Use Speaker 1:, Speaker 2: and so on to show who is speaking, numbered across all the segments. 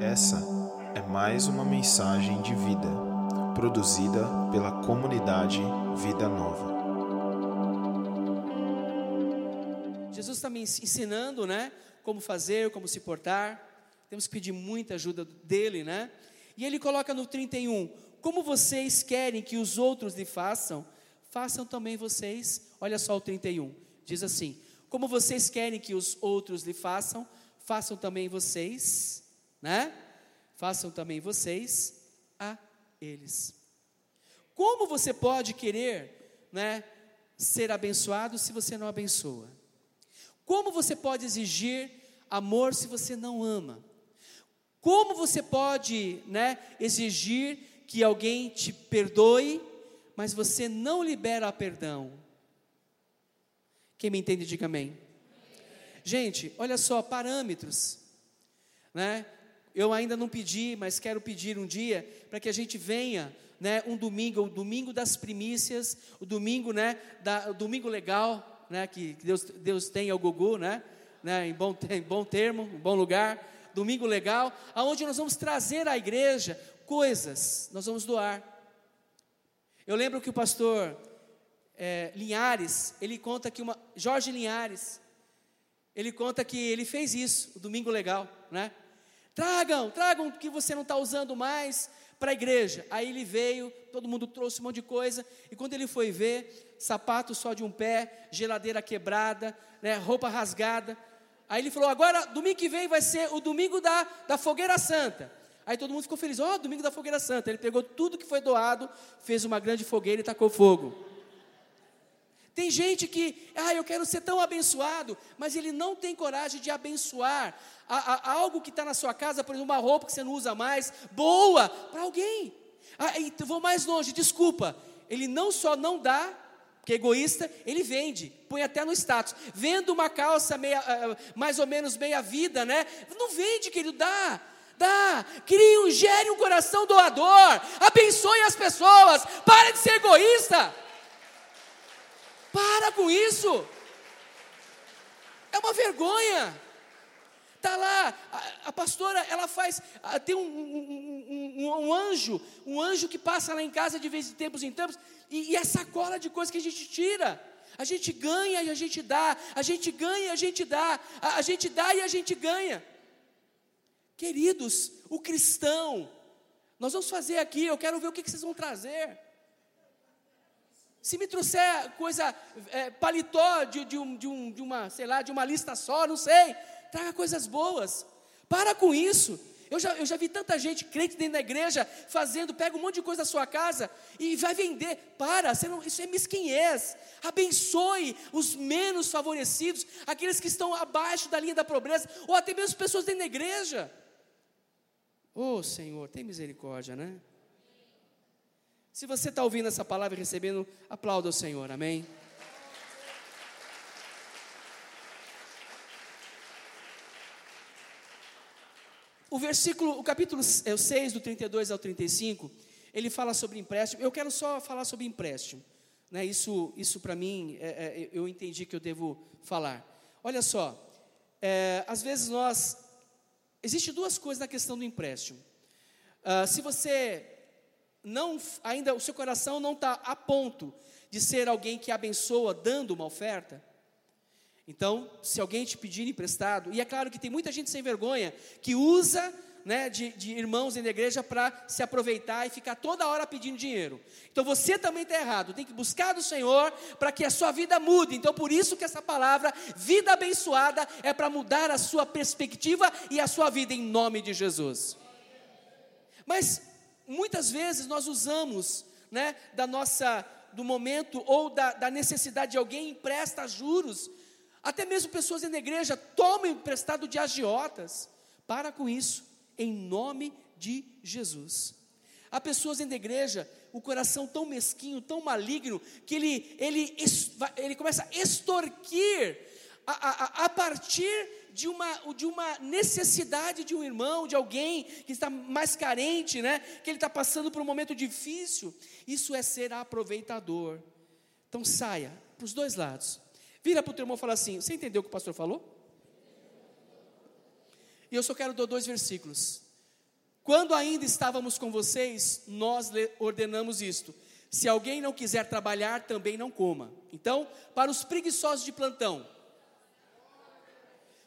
Speaker 1: Essa é mais uma mensagem de vida, produzida pela comunidade Vida Nova.
Speaker 2: Jesus está me ensinando, né? Como fazer, como se portar. Temos que pedir muita ajuda dele, né? E ele coloca no 31: Como vocês querem que os outros lhe façam, façam também vocês. Olha só o 31. Diz assim: Como vocês querem que os outros lhe façam, façam também vocês, né? Façam também vocês a eles. Como você pode querer, né, ser abençoado se você não abençoa? Como você pode exigir amor se você não ama? Como você pode, né, exigir que alguém te perdoe, mas você não libera perdão? Quem me entende, diga amém. Gente, olha só, parâmetros, né? Eu ainda não pedi, mas quero pedir um dia para que a gente venha, né, um domingo, o domingo das primícias, o domingo, né, da, o domingo legal, né, que Deus, Deus tem ao Gugu, né, né, em bom, em bom termo, em bom lugar, domingo legal, aonde nós vamos trazer à igreja coisas, nós vamos doar. Eu lembro que o pastor é, Linhares, ele conta que uma, Jorge Linhares, ele conta que ele fez isso, o domingo legal, né? Tragam, tragam o que você não está usando mais para a igreja. Aí ele veio, todo mundo trouxe um monte de coisa, e quando ele foi ver, sapato só de um pé, geladeira quebrada, né, roupa rasgada. Aí ele falou: agora, domingo que vem vai ser o domingo da, da fogueira santa. Aí todo mundo ficou feliz: ó, oh, domingo da fogueira santa. Ele pegou tudo que foi doado, fez uma grande fogueira e tacou fogo. Tem gente que, ah, eu quero ser tão abençoado, mas ele não tem coragem de abençoar a, a, algo que está na sua casa, por exemplo, uma roupa que você não usa mais, boa, para alguém. Ah, vou mais longe, desculpa, ele não só não dá, porque é egoísta, ele vende, põe até no status. Vendo uma calça meia, uh, mais ou menos meia vida, né? Não vende, querido, dá. Dá, crie um, gere um coração doador, abençoe as pessoas, para de ser egoísta. Para com isso. É uma vergonha. Está lá, a, a, pastora, ela faz, a, tem um, um, um, um, anjo, um anjo que passa lá em casa de vez em tempos em tempos, e, e é sacola de coisas que a gente tira. A gente ganha e a gente dá, a gente ganha e a gente dá, a, a gente dá e a gente ganha. Queridos, o cristão, nós vamos fazer aqui, eu quero ver o que, que vocês vão trazer. Se me trouxer coisa, é, paletó de, de, um, de, um, de uma, sei lá, de uma lista só, não sei, traga coisas boas. Para com isso. Eu já, eu já vi tanta gente crente dentro da igreja fazendo, pega um monte de coisa da sua casa e vai vender. Para, não, isso é mesquinhez. Abençoe os menos favorecidos, aqueles que estão abaixo da linha da pobreza, ou até mesmo pessoas dentro da igreja. Oh Senhor, tem misericórdia, né? Se você está ouvindo essa palavra e recebendo, aplauda o Senhor, amém? O versículo, o capítulo 6, é do 32 ao 35, ele fala sobre empréstimo. Eu quero só falar sobre empréstimo. Né? Isso, isso para mim, é, é, eu entendi que eu devo falar. Olha só, é, às vezes nós. Existem duas coisas na questão do empréstimo. Uh, se você não ainda o seu coração não está a ponto de ser alguém que abençoa dando uma oferta, então, se alguém te pedir emprestado, e é claro que tem muita gente sem vergonha que usa né, de, de irmãos na igreja para se aproveitar e ficar toda hora pedindo dinheiro. Então você também está errado, tem que buscar do Senhor para que a sua vida mude. Então por isso que essa palavra, vida abençoada, é para mudar a sua perspectiva e a sua vida em nome de Jesus. Mas muitas vezes nós usamos né, da nossa do momento ou da, da necessidade de alguém empresta juros até mesmo pessoas na igreja tomam emprestado de agiotas. Para com isso, em nome de Jesus. Há pessoas na igreja, o coração tão mesquinho, tão maligno, que ele, ele, ele começa a extorquir a, a, a partir de uma, de uma necessidade de um irmão, de alguém que está mais carente, né? que ele está passando por um momento difícil. Isso é ser aproveitador. Então saia para os dois lados. Vira para o teu irmão e fala assim: Você entendeu o que o pastor falou? E eu só quero dar dois versículos. Quando ainda estávamos com vocês, nós ordenamos isto: se alguém não quiser trabalhar, também não coma. Então, para os preguiçosos de plantão,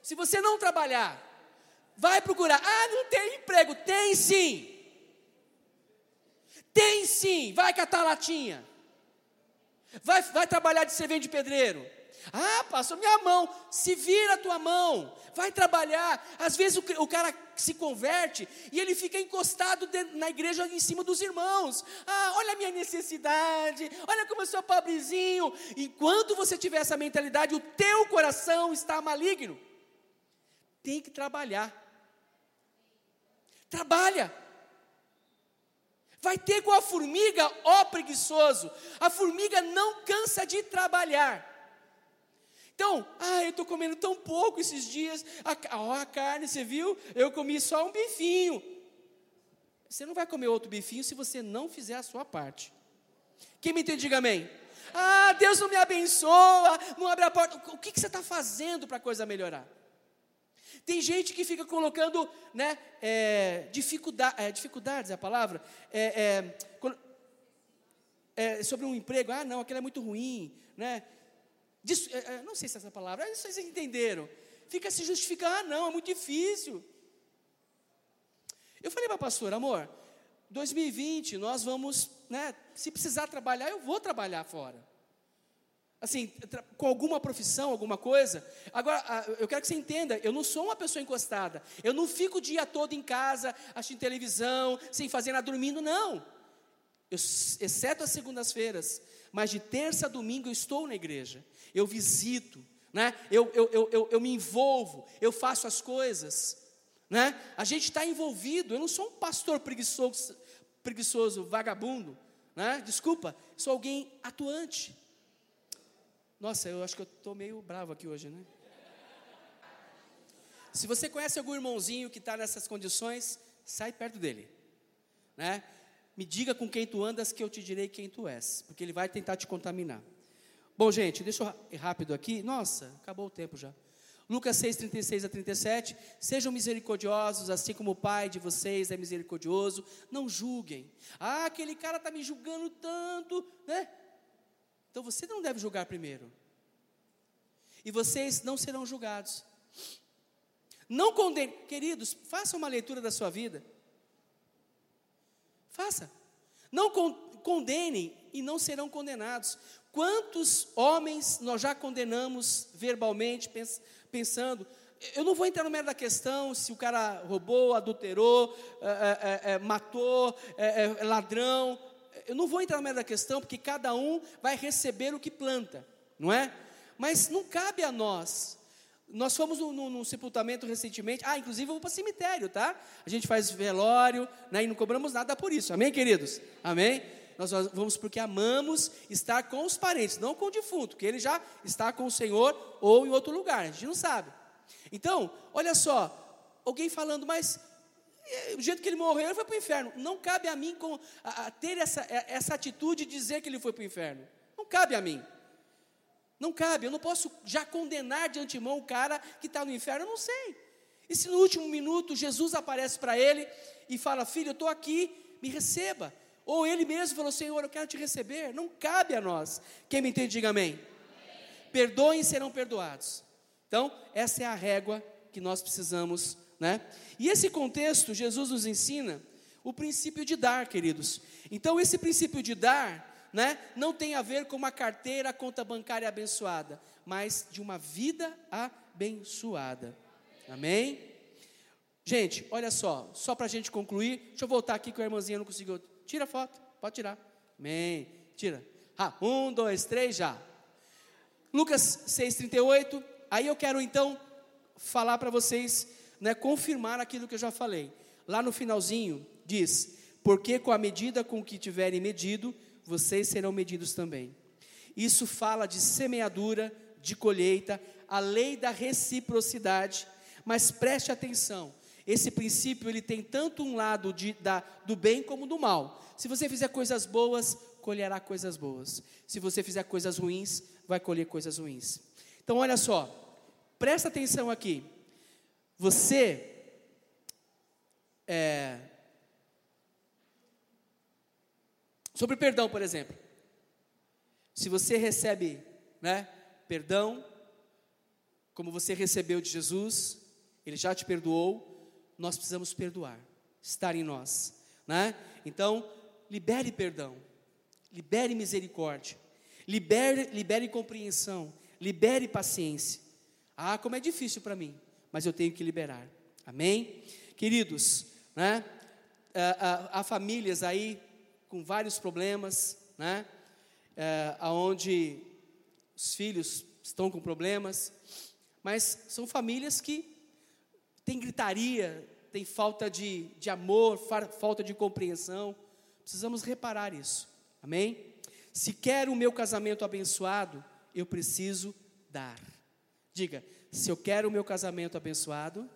Speaker 2: se você não trabalhar, vai procurar. Ah, não tem emprego. Tem sim. Tem sim. Vai catar latinha. Vai, vai trabalhar de servente de pedreiro. Ah, pastor, minha mão, se vira a tua mão, vai trabalhar. Às vezes o, o cara se converte e ele fica encostado na igreja em cima dos irmãos. Ah, olha a minha necessidade, olha como eu sou pobrezinho. Enquanto você tiver essa mentalidade, o teu coração está maligno. Tem que trabalhar. Trabalha. Vai ter com a formiga, ó preguiçoso. A formiga não cansa de trabalhar. Então, ah, eu estou comendo tão pouco esses dias. A, a carne, você viu? Eu comi só um bifinho. Você não vai comer outro bifinho se você não fizer a sua parte. Quem me entende, diga amém. Ah, Deus não me abençoa, não abre a porta. O que, que você está fazendo para a coisa melhorar? Tem gente que fica colocando né, é, dificuldade, é, dificuldades, é a palavra, é, é, é, sobre um emprego. Ah, não, aquilo é muito ruim. Né? Dis, é, não sei se é essa palavra, vocês entenderam. Fica se justificando, ah, não, é muito difícil. Eu falei para a pastora, amor, 2020 nós vamos, né, se precisar trabalhar, eu vou trabalhar fora assim, com alguma profissão, alguma coisa. Agora, eu quero que você entenda, eu não sou uma pessoa encostada. Eu não fico o dia todo em casa, assistindo televisão, sem fazer nada, dormindo, não. Eu, exceto as segundas-feiras. Mas de terça a domingo eu estou na igreja. Eu visito, né? eu, eu, eu, eu, eu me envolvo, eu faço as coisas. Né? A gente está envolvido. Eu não sou um pastor preguiçoso, preguiçoso vagabundo. Né? Desculpa, sou alguém atuante. Nossa, eu acho que eu estou meio bravo aqui hoje, né? Se você conhece algum irmãozinho que está nessas condições, sai perto dele, né? Me diga com quem tu andas que eu te direi quem tu és, porque ele vai tentar te contaminar. Bom, gente, deixa eu ir rápido aqui. Nossa, acabou o tempo já. Lucas 6, 36 a 37. Sejam misericordiosos, assim como o Pai de vocês é misericordioso. Não julguem. Ah, aquele cara está me julgando tanto, né? Então você não deve julgar primeiro. E vocês não serão julgados. Não condene, queridos, faça uma leitura da sua vida. Faça. Não condenem e não serão condenados. Quantos homens nós já condenamos verbalmente, pensando, eu não vou entrar no mérito da questão se o cara roubou, adulterou, é, é, é, matou, é ladrão, eu não vou entrar no meio da questão, porque cada um vai receber o que planta, não é? Mas não cabe a nós. Nós fomos num, num sepultamento recentemente, ah, inclusive eu vou para cemitério, tá? A gente faz velório, né, e não cobramos nada por isso, amém, queridos? Amém? Nós vamos porque amamos estar com os parentes, não com o defunto, que ele já está com o Senhor ou em outro lugar, a gente não sabe. Então, olha só, alguém falando, mas o jeito que ele morreu, ele foi para o inferno. Não cabe a mim com, a, a ter essa, essa atitude de dizer que ele foi para o inferno. Não cabe a mim. Não cabe, eu não posso já condenar de antemão o cara que está no inferno, eu não sei. E se no último minuto Jesus aparece para ele e fala: Filho, eu estou aqui, me receba. Ou ele mesmo falou: Senhor, eu quero te receber. Não cabe a nós. Quem me entende, diga amém. amém. Perdoem e serão perdoados. Então, essa é a régua que nós precisamos né? E esse contexto, Jesus nos ensina o princípio de dar, queridos. Então, esse princípio de dar, né, não tem a ver com uma carteira, conta bancária abençoada, mas de uma vida abençoada. Amém? Gente, olha só, só para a gente concluir, deixa eu voltar aqui que a irmãzinha não conseguiu. Tira a foto, pode tirar. Amém. Tira. Ah, um, dois, três, já. Lucas 6,38. Aí eu quero então falar para vocês né, confirmar aquilo que eu já falei. Lá no finalzinho diz: Porque com a medida com que tiverem medido, vocês serão medidos também. Isso fala de semeadura, de colheita, a lei da reciprocidade. Mas preste atenção, esse princípio ele tem tanto um lado de, da, do bem como do mal. Se você fizer coisas boas, colherá coisas boas. Se você fizer coisas ruins, vai colher coisas ruins. Então olha só, presta atenção aqui. Você, é, Sobre perdão, por exemplo. Se você recebe, né, perdão, como você recebeu de Jesus, ele já te perdoou, nós precisamos perdoar, estar em nós, né? Então, libere perdão, libere misericórdia, libere, libere compreensão, libere paciência. Ah, como é difícil para mim, mas eu tenho que liberar. Amém? Queridos, né? Há, há, há famílias aí com vários problemas, né? É, aonde os filhos estão com problemas, mas são famílias que têm gritaria, têm falta de, de amor, falta de compreensão. Precisamos reparar isso, amém? Se quero o meu casamento abençoado, eu preciso dar. Diga, se eu quero o meu casamento abençoado,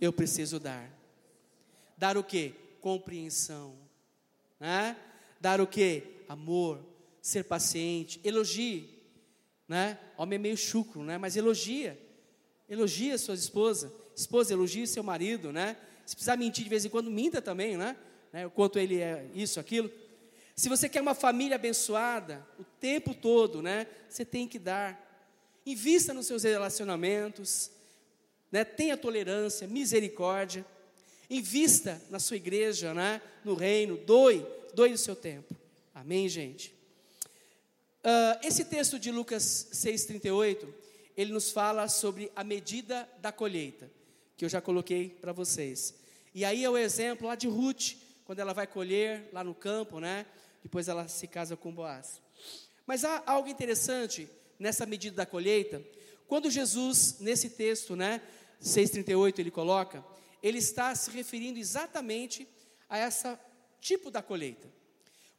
Speaker 2: eu preciso dar. Dar o que? Compreensão. Né? Dar o que? Amor. Ser paciente. Elogie né? Homem é meio chucro, né? Mas elogia. Elogia sua esposa. Esposa, elogie seu marido, né? Se precisar mentir de vez em quando, minta também, né? né? O quanto ele é isso, aquilo. Se você quer uma família abençoada, o tempo todo, né? Você tem que dar. Invista nos seus relacionamentos, né? Tenha tolerância, misericórdia. Invista na sua igreja, né? No reino, doe, doe o seu tempo. Amém, gente? Uh, esse texto de Lucas 6,38, ele nos fala sobre a medida da colheita, que eu já coloquei para vocês. E aí é o exemplo lá de Ruth, quando ela vai colher lá no campo, né? Depois ela se casa com Boaz. Mas há algo interessante nessa medida da colheita. Quando Jesus, nesse texto, né, 6,38, ele coloca, ele está se referindo exatamente a essa tipo da colheita.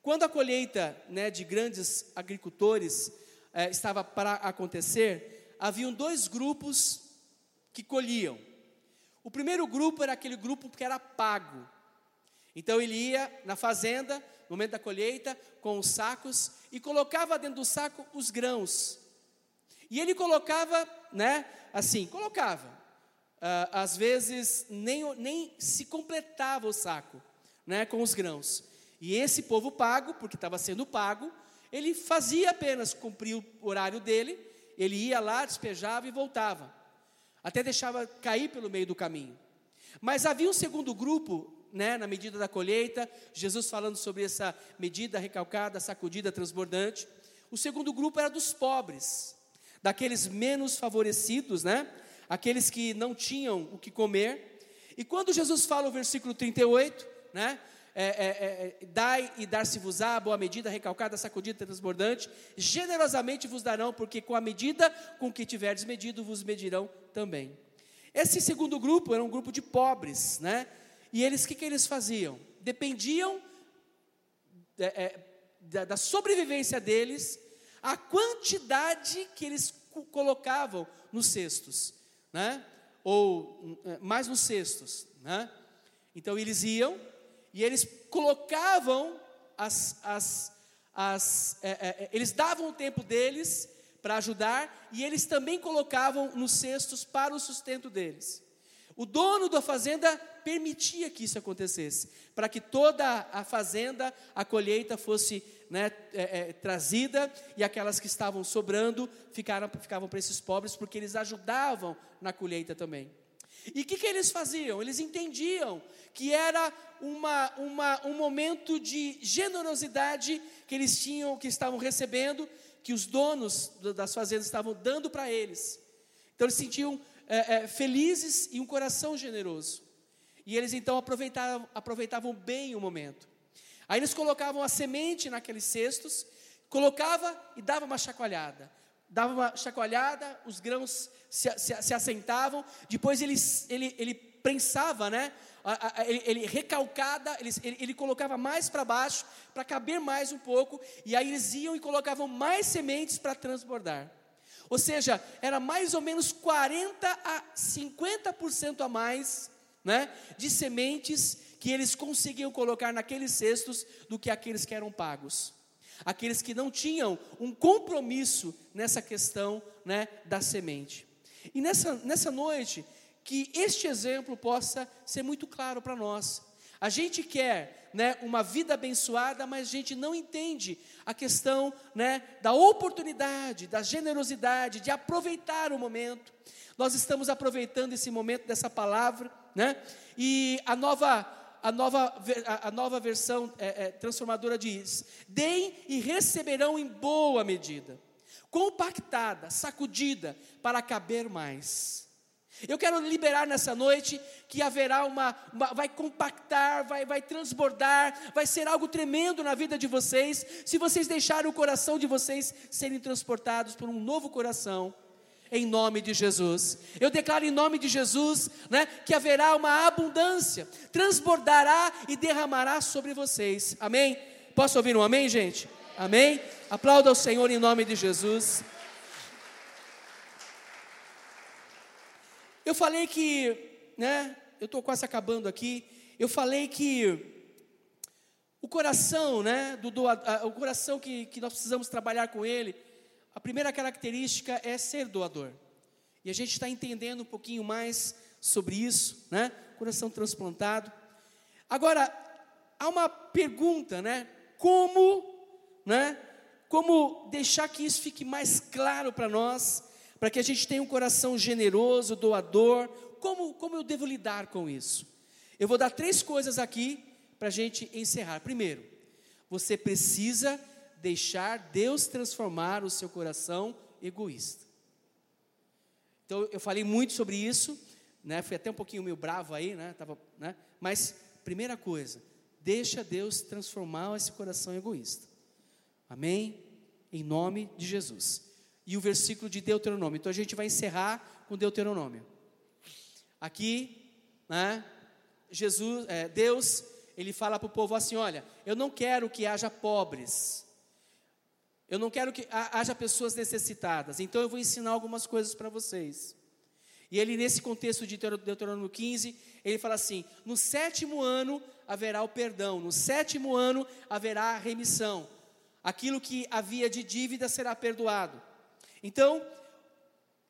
Speaker 2: Quando a colheita né, de grandes agricultores eh, estava para acontecer, haviam dois grupos que colhiam. O primeiro grupo era aquele grupo que era pago. Então ele ia na fazenda, no momento da colheita, com os sacos e colocava dentro do saco os grãos. E ele colocava, né, assim, colocava. Uh, às vezes nem, nem se completava o saco, né, com os grãos. E esse povo pago, porque estava sendo pago, ele fazia apenas cumprir o horário dele, ele ia lá, despejava e voltava. Até deixava cair pelo meio do caminho. Mas havia um segundo grupo, né, na medida da colheita, Jesus falando sobre essa medida recalcada, sacudida, transbordante. O segundo grupo era dos pobres, daqueles menos favorecidos, né? Aqueles que não tinham o que comer. E quando Jesus fala o versículo 38, né? é, é, é, dai e dar-se-vos-á, boa medida, recalcada, sacudida, transbordante, generosamente vos darão, porque com a medida com que tiverdes medido, vos medirão também. Esse segundo grupo era um grupo de pobres, né? E eles, o que, que eles faziam? Dependiam é, é, da, da sobrevivência deles, a quantidade que eles colocavam nos cestos, né? Ou é, mais nos cestos, né? Então eles iam, e eles colocavam as, as, as é, é, eles davam o tempo deles para ajudar e eles também colocavam nos cestos para o sustento deles. O dono da fazenda permitia que isso acontecesse, para que toda a fazenda, a colheita fosse né, é, é, trazida e aquelas que estavam sobrando ficaram, ficavam para esses pobres, porque eles ajudavam na colheita também. E o que, que eles faziam? Eles entendiam que era uma, uma, um momento de generosidade que eles tinham, que estavam recebendo, que os donos das fazendas estavam dando para eles. Então eles sentiam é, é, felizes e um coração generoso. E eles então aproveitavam, aproveitavam bem o momento. Aí eles colocavam a semente naqueles cestos, colocava e dava uma chacoalhada. Dava uma chacoalhada, os grãos se, se, se assentavam, depois ele, ele, ele prensava, né? Ele, ele recalcada, ele, ele, colocava mais para baixo, para caber mais um pouco, e aí eles iam e colocavam mais sementes para transbordar. Ou seja, era mais ou menos 40 a 50% a mais né, de sementes que eles conseguiam colocar naqueles cestos do que aqueles que eram pagos. Aqueles que não tinham um compromisso nessa questão né, da semente. E nessa, nessa noite, que este exemplo possa ser muito claro para nós. A gente quer né, uma vida abençoada, mas a gente não entende a questão né, da oportunidade, da generosidade, de aproveitar o momento. Nós estamos aproveitando esse momento dessa palavra, né? E a nova a nova, a nova versão é, é, transformadora diz: deem e receberão em boa medida, compactada, sacudida, para caber mais. Eu quero liberar nessa noite que haverá uma, uma, vai compactar, vai, vai transbordar, vai ser algo tremendo na vida de vocês, se vocês deixarem o coração de vocês serem transportados por um novo coração, em nome de Jesus. Eu declaro em nome de Jesus, né, que haverá uma abundância, transbordará e derramará sobre vocês. Amém? Posso ouvir um amém, gente? Amém? Aplauda ao Senhor em nome de Jesus. Eu falei que, né, eu estou quase acabando aqui. Eu falei que o coração, né, do, do o coração que, que nós precisamos trabalhar com ele, a primeira característica é ser doador. E a gente está entendendo um pouquinho mais sobre isso, né? Coração transplantado. Agora, há uma pergunta, né? Como, né? Como deixar que isso fique mais claro para nós, para que a gente tenha um coração generoso, doador. Como, como eu devo lidar com isso? Eu vou dar três coisas aqui para a gente encerrar. Primeiro, você precisa deixar Deus transformar o seu coração egoísta. Então eu falei muito sobre isso, né? Fui até um pouquinho meio bravo aí, né? Tava, né? Mas primeira coisa, deixa Deus transformar esse coração egoísta. Amém? Em nome de Jesus. E o versículo de Deuteronômio. Então a gente vai encerrar com Deuteronômio. Aqui, né? Jesus, é, Deus, ele fala para o povo assim: olha, eu não quero que haja pobres eu não quero que haja pessoas necessitadas, então eu vou ensinar algumas coisas para vocês. E ele, nesse contexto de Deuteronômio 15, ele fala assim: no sétimo ano haverá o perdão, no sétimo ano haverá a remissão, aquilo que havia de dívida será perdoado. Então,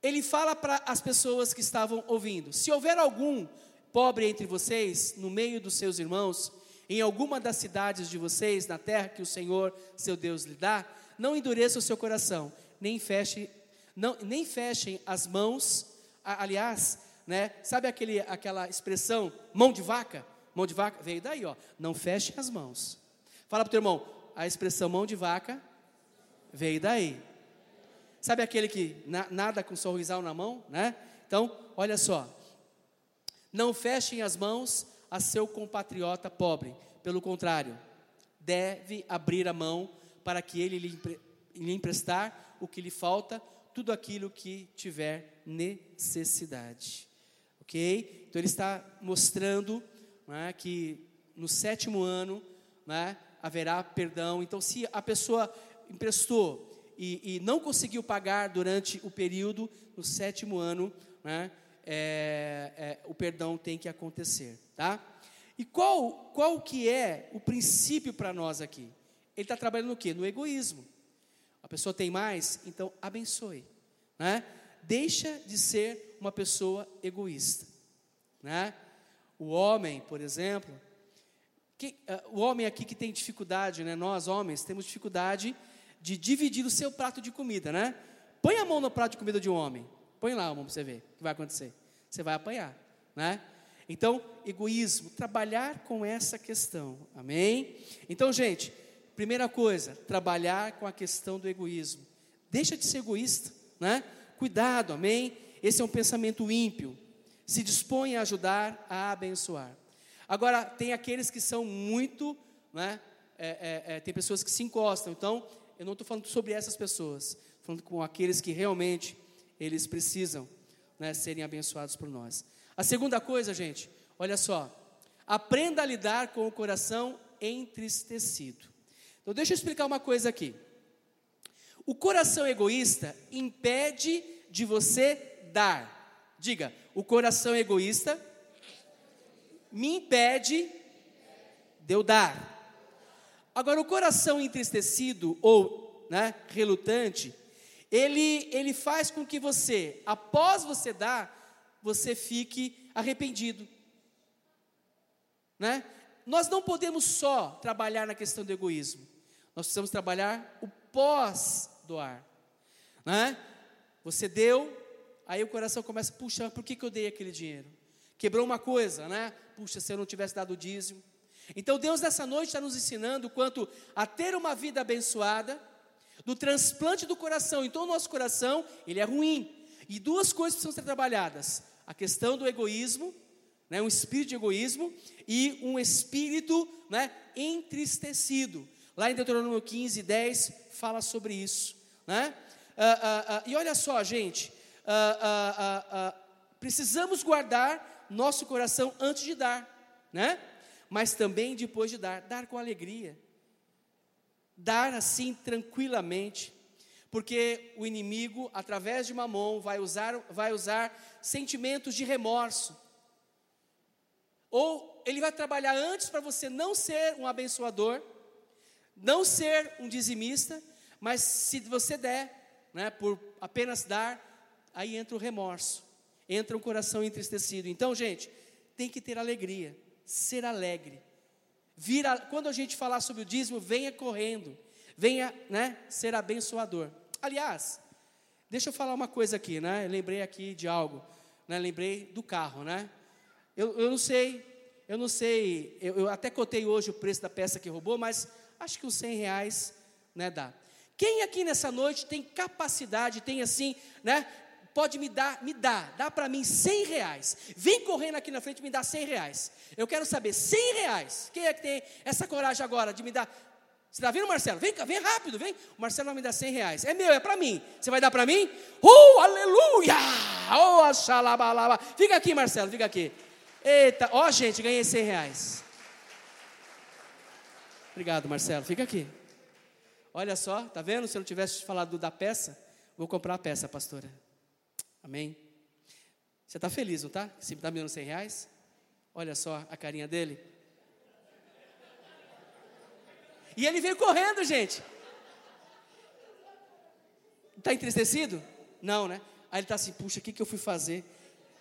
Speaker 2: ele fala para as pessoas que estavam ouvindo: se houver algum pobre entre vocês, no meio dos seus irmãos, em alguma das cidades de vocês, na terra que o Senhor, seu Deus, lhe dá, não endureça o seu coração, nem feche, não, nem fechem as mãos. Aliás, né, sabe aquele, aquela expressão mão de vaca? Mão de vaca veio daí, ó. Não feche as mãos. Fala para o teu irmão, a expressão mão de vaca veio daí. Sabe aquele que na, nada com sorrisal na mão, né? Então, olha só. Não fechem as mãos a seu compatriota pobre. Pelo contrário, deve abrir a mão para que ele lhe, lhe emprestar o que lhe falta, tudo aquilo que tiver necessidade. Ok? Então ele está mostrando é, que no sétimo ano é, haverá perdão. Então, se a pessoa emprestou e, e, não conseguiu pagar durante o período, no sétimo ano, é, é, é, o perdão tem que acontecer, tá? E qual, qual que é o princípio para nós aqui? ele está trabalhando no quê? No egoísmo. A pessoa tem mais, então abençoe. Né? Deixa de ser uma pessoa egoísta. Né? O homem, por exemplo, que, uh, o homem aqui que tem dificuldade, né? nós homens temos dificuldade de dividir o seu prato de comida, né? Põe a mão no prato de comida de um homem. Põe lá a mão para você ver o que vai acontecer. Você vai apanhar, né? Então, egoísmo, trabalhar com essa questão. Amém? Então, gente, Primeira coisa, trabalhar com a questão do egoísmo. Deixa de ser egoísta, né? Cuidado, amém? Esse é um pensamento ímpio. Se dispõe a ajudar, a abençoar. Agora, tem aqueles que são muito, né? É, é, é, tem pessoas que se encostam. Então, eu não estou falando sobre essas pessoas, falando com aqueles que realmente eles precisam né, serem abençoados por nós. A segunda coisa, gente, olha só, aprenda a lidar com o coração entristecido. Então, deixa eu explicar uma coisa aqui. O coração egoísta impede de você dar. Diga, o coração egoísta me impede de eu dar. Agora, o coração entristecido ou né, relutante, ele, ele faz com que você, após você dar, você fique arrependido. Né? Nós não podemos só trabalhar na questão do egoísmo, nós precisamos trabalhar o pós-doar. Né? Você deu, aí o coração começa, puxa, por que, que eu dei aquele dinheiro? Quebrou uma coisa, né? Puxa, se eu não tivesse dado o dízimo. Então Deus nessa noite está nos ensinando quanto a ter uma vida abençoada, do transplante do coração. Então o nosso coração, ele é ruim. E duas coisas precisam ser trabalhadas: a questão do egoísmo, né, um espírito de egoísmo e um espírito né, entristecido. Lá em Deuteronômio 15, 10, fala sobre isso. Né? Ah, ah, ah, e olha só, gente, precisamos guardar nosso coração antes de dar, né? Mas também depois de dar, dar com alegria, dar assim tranquilamente, porque o inimigo, através de mamon, vai usar, vai usar sentimentos de remorso, ou ele vai trabalhar antes para você não ser um abençoador, não ser um dizimista, mas se você der, né, por apenas dar, aí entra o remorso, entra um coração entristecido. Então, gente, tem que ter alegria, ser alegre. Vira, quando a gente falar sobre o dízimo, venha correndo, venha, né, ser abençoador. Aliás, deixa eu falar uma coisa aqui, né? Eu lembrei aqui de algo, né? Lembrei do carro, né? Eu, eu não sei, eu não sei, eu, eu, até cotei hoje o preço da peça que roubou, mas acho que uns 100 reais, né, dá. Quem aqui nessa noite tem capacidade, tem assim, né, pode me dar, me dá, dá para mim 100 reais. Vem correndo aqui na frente e me dá 100 reais. Eu quero saber, 100 reais. Quem é que tem essa coragem agora de me dar? Você está vendo, Marcelo? Vem vem rápido, vem. O Marcelo vai me dar 100 reais. É meu, é para mim. Você vai dar para mim? Oh, aleluia! Oh, axalabalaba. Fica aqui, Marcelo, fica aqui. Eita, ó, oh, gente, ganhei 100 reais. Obrigado, Marcelo. Fica aqui. Olha só, tá vendo? Se eu não tivesse falado da peça, vou comprar a peça, pastora. Amém? Você está feliz, não está? Se está me dando 100 reais? Olha só a carinha dele. E ele veio correndo, gente. Está entristecido? Não, né? Aí ele está assim, puxa, o que, que eu fui fazer?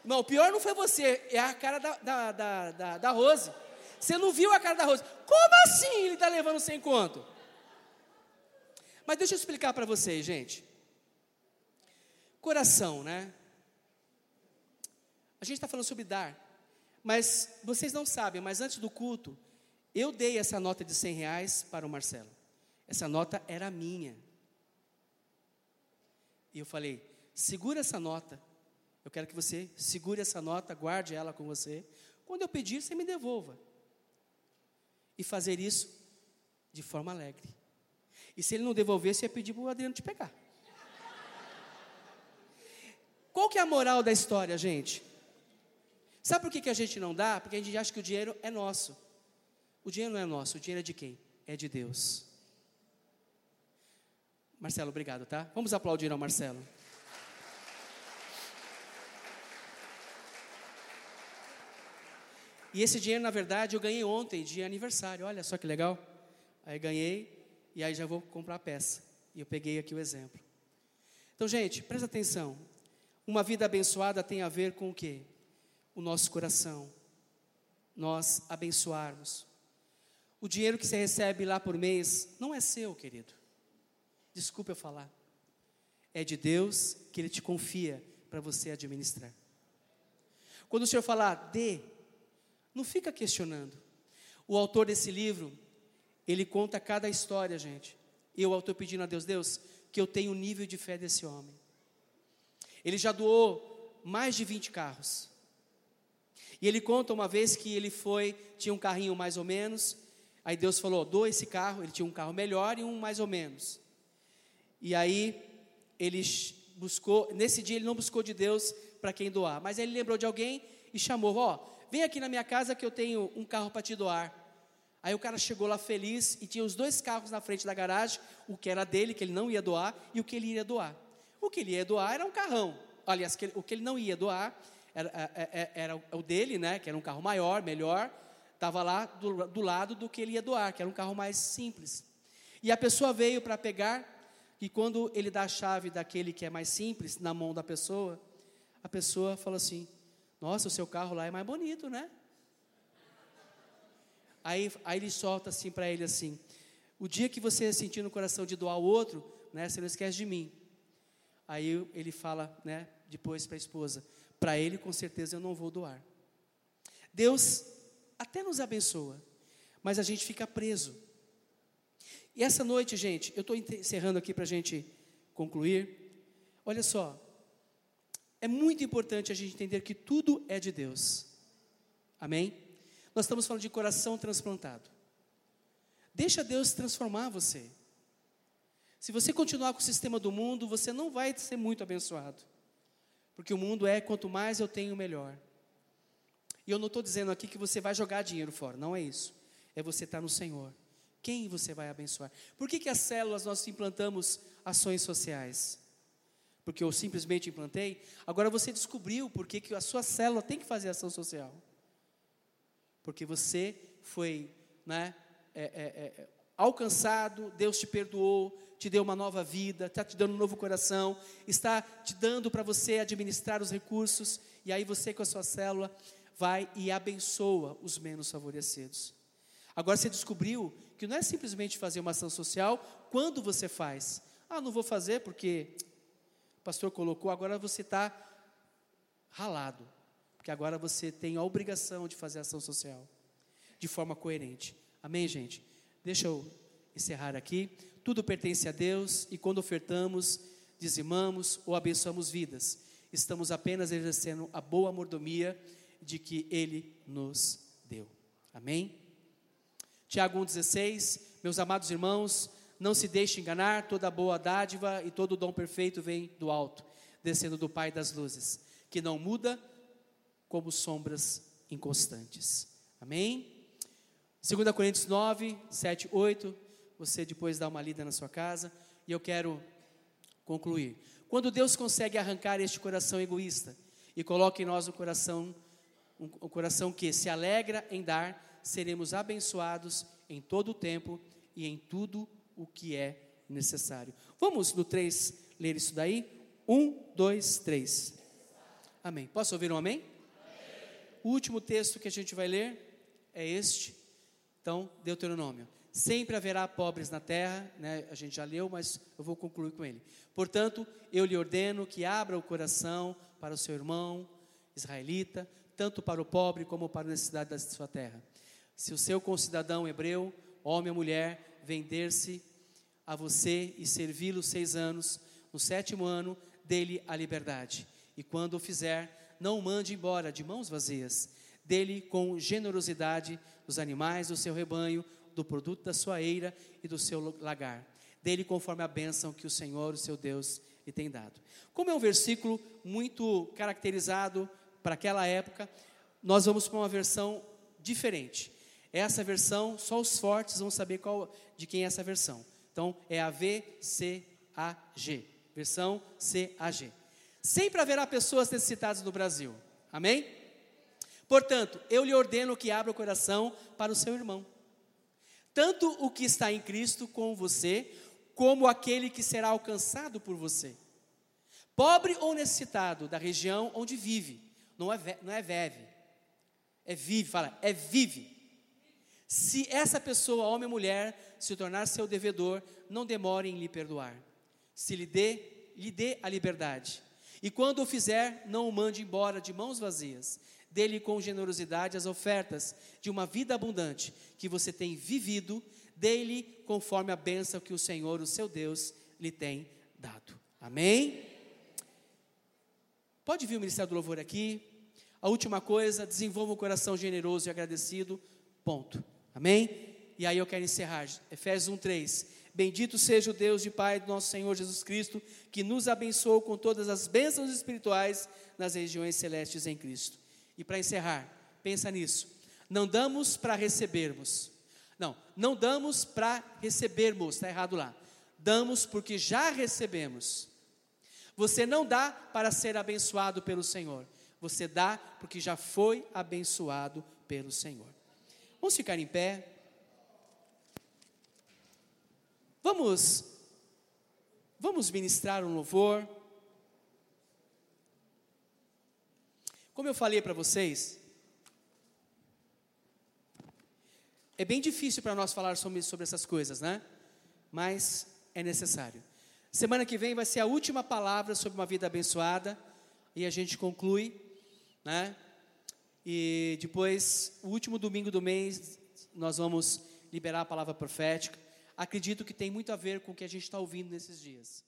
Speaker 2: Não, o pior não foi você, é a cara da, da, da, da, da Rose. Você não viu a cara da Rose. Como assim ele está levando sem conto? Mas deixa eu explicar para vocês, gente. Coração, né? A gente está falando sobre dar, mas vocês não sabem, mas antes do culto, eu dei essa nota de 100 reais para o Marcelo. Essa nota era minha. E eu falei: segura essa nota. Eu quero que você segure essa nota, guarde ela com você. Quando eu pedir, você me devolva. E fazer isso de forma alegre. E se ele não devolvesse, eu ia pedir para o Adriano te pegar. Qual que é a moral da história, gente? Sabe por que, que a gente não dá? Porque a gente acha que o dinheiro é nosso. O dinheiro não é nosso, o dinheiro é de quem? É de Deus. Marcelo, obrigado, tá? Vamos aplaudir ao Marcelo. E esse dinheiro, na verdade, eu ganhei ontem, de aniversário. Olha só que legal. Aí ganhei e aí já vou comprar a peça. E eu peguei aqui o exemplo. Então, gente, presta atenção. Uma vida abençoada tem a ver com o quê? O nosso coração. Nós abençoarmos. O dinheiro que você recebe lá por mês não é seu, querido. Desculpe eu falar. É de Deus que Ele te confia para você administrar. Quando o Senhor falar, dê, não fica questionando. O autor desse livro, ele conta cada história, gente. E o autor pedindo a Deus, Deus, que eu tenha o nível de fé desse homem. Ele já doou mais de 20 carros. E ele conta uma vez que ele foi, tinha um carrinho mais ou menos, Aí Deus falou: doa esse carro. Ele tinha um carro melhor e um mais ou menos. E aí ele buscou, nesse dia ele não buscou de Deus para quem doar, mas ele lembrou de alguém e chamou: Ó, oh, vem aqui na minha casa que eu tenho um carro para te doar. Aí o cara chegou lá feliz e tinha os dois carros na frente da garagem, o que era dele, que ele não ia doar, e o que ele ia doar. O que ele ia doar era um carrão. Aliás, o que ele não ia doar era, era, é, é, era o dele, né, que era um carro maior, melhor, estava lá do, do lado do que ele ia doar, que era um carro mais simples. E a pessoa veio para pegar, e quando ele dá a chave daquele que é mais simples na mão da pessoa, a pessoa fala assim: Nossa, o seu carro lá é mais bonito, né? Aí, aí ele solta assim para ele assim: o dia que você sentir no coração de doar o outro, né, você não esquece de mim. Aí ele fala, né, depois para a esposa: para ele com certeza eu não vou doar. Deus até nos abençoa, mas a gente fica preso. E essa noite, gente, eu estou encerrando aqui para a gente concluir. Olha só, é muito importante a gente entender que tudo é de Deus. Amém? Nós estamos falando de coração transplantado. Deixa Deus transformar você. Se você continuar com o sistema do mundo, você não vai ser muito abençoado. Porque o mundo é quanto mais eu tenho, melhor. E eu não estou dizendo aqui que você vai jogar dinheiro fora, não é isso. É você estar tá no Senhor. Quem você vai abençoar? Por que, que as células nós implantamos ações sociais? Porque eu simplesmente implantei. Agora você descobriu por que, que a sua célula tem que fazer ação social. Porque você foi né, é, é, é, alcançado, Deus te perdoou, te deu uma nova vida, está te dando um novo coração, está te dando para você administrar os recursos, e aí você com a sua célula vai e abençoa os menos favorecidos. Agora você descobriu que não é simplesmente fazer uma ação social quando você faz. Ah, não vou fazer porque o pastor colocou, agora você está ralado. Porque agora você tem a obrigação de fazer ação social de forma coerente. Amém, gente? Deixa eu encerrar aqui. Tudo pertence a Deus e quando ofertamos, dizimamos ou abençoamos vidas, estamos apenas exercendo a boa mordomia de que Ele nos deu. Amém? Tiago 1,16, meus amados irmãos, não se deixe enganar, toda boa dádiva e todo dom perfeito vem do alto, descendo do Pai das luzes, que não muda como sombras inconstantes. Amém? 2 Coríntios 9, 7, 8, você depois dá uma lida na sua casa, e eu quero concluir. Quando Deus consegue arrancar este coração egoísta e coloca em nós um coração, um, um coração que se alegra em dar, seremos abençoados em todo o tempo e em tudo o que é necessário. Vamos no 3 ler isso daí? 1, 2, 3. Amém. Posso ouvir um amém? amém? O último texto que a gente vai ler é este. Então, Deuteronômio. Sempre haverá pobres na terra, né? a gente já leu, mas eu vou concluir com ele. Portanto, eu lhe ordeno que abra o coração para o seu irmão israelita, tanto para o pobre como para a necessidade da sua terra se o seu concidadão hebreu, homem ou mulher, vender-se a você e servi-lo seis anos, no sétimo ano, dele a liberdade. E quando o fizer, não o mande embora de mãos vazias. Dele com generosidade dos animais do seu rebanho, do produto da sua eira e do seu lagar. Dele conforme a bênção que o Senhor, o seu Deus, lhe tem dado. Como é um versículo muito caracterizado para aquela época, nós vamos para uma versão diferente. Essa versão, só os fortes vão saber qual, de quem é essa versão. Então, é a VCAG, versão CAG. Sempre haverá pessoas necessitadas no Brasil. Amém? Portanto, eu lhe ordeno que abra o coração para o seu irmão. Tanto o que está em Cristo com você, como aquele que será alcançado por você. Pobre ou necessitado da região onde vive. Não é, não é veve. É vive, fala, é vive. Se essa pessoa, homem ou mulher, se tornar seu devedor, não demore em lhe perdoar. Se lhe dê, lhe dê a liberdade. E quando o fizer, não o mande embora de mãos vazias. Dê-lhe com generosidade as ofertas de uma vida abundante que você tem vivido, dê-lhe conforme a bênção que o Senhor, o seu Deus, lhe tem dado. Amém? Pode vir o Ministério do Louvor aqui. A última coisa, desenvolva um coração generoso e agradecido. Ponto. Amém? E aí eu quero encerrar. Efésios 1:3. Bendito seja o Deus e Pai do nosso Senhor Jesus Cristo, que nos abençoou com todas as bênçãos espirituais nas regiões celestes em Cristo. E para encerrar, pensa nisso. Não damos para recebermos. Não, não damos para recebermos, está errado lá. Damos porque já recebemos. Você não dá para ser abençoado pelo Senhor. Você dá porque já foi abençoado pelo Senhor. Vamos ficar em pé. Vamos, vamos ministrar um louvor. Como eu falei para vocês, É bem difícil para nós falar sobre, sobre essas coisas, né? Mas é necessário. Semana que vem vai ser a última palavra sobre uma vida abençoada e a gente conclui, né? E depois, o último domingo do mês, nós vamos liberar a palavra profética. Acredito que tem muito a ver com o que a gente está ouvindo nesses dias.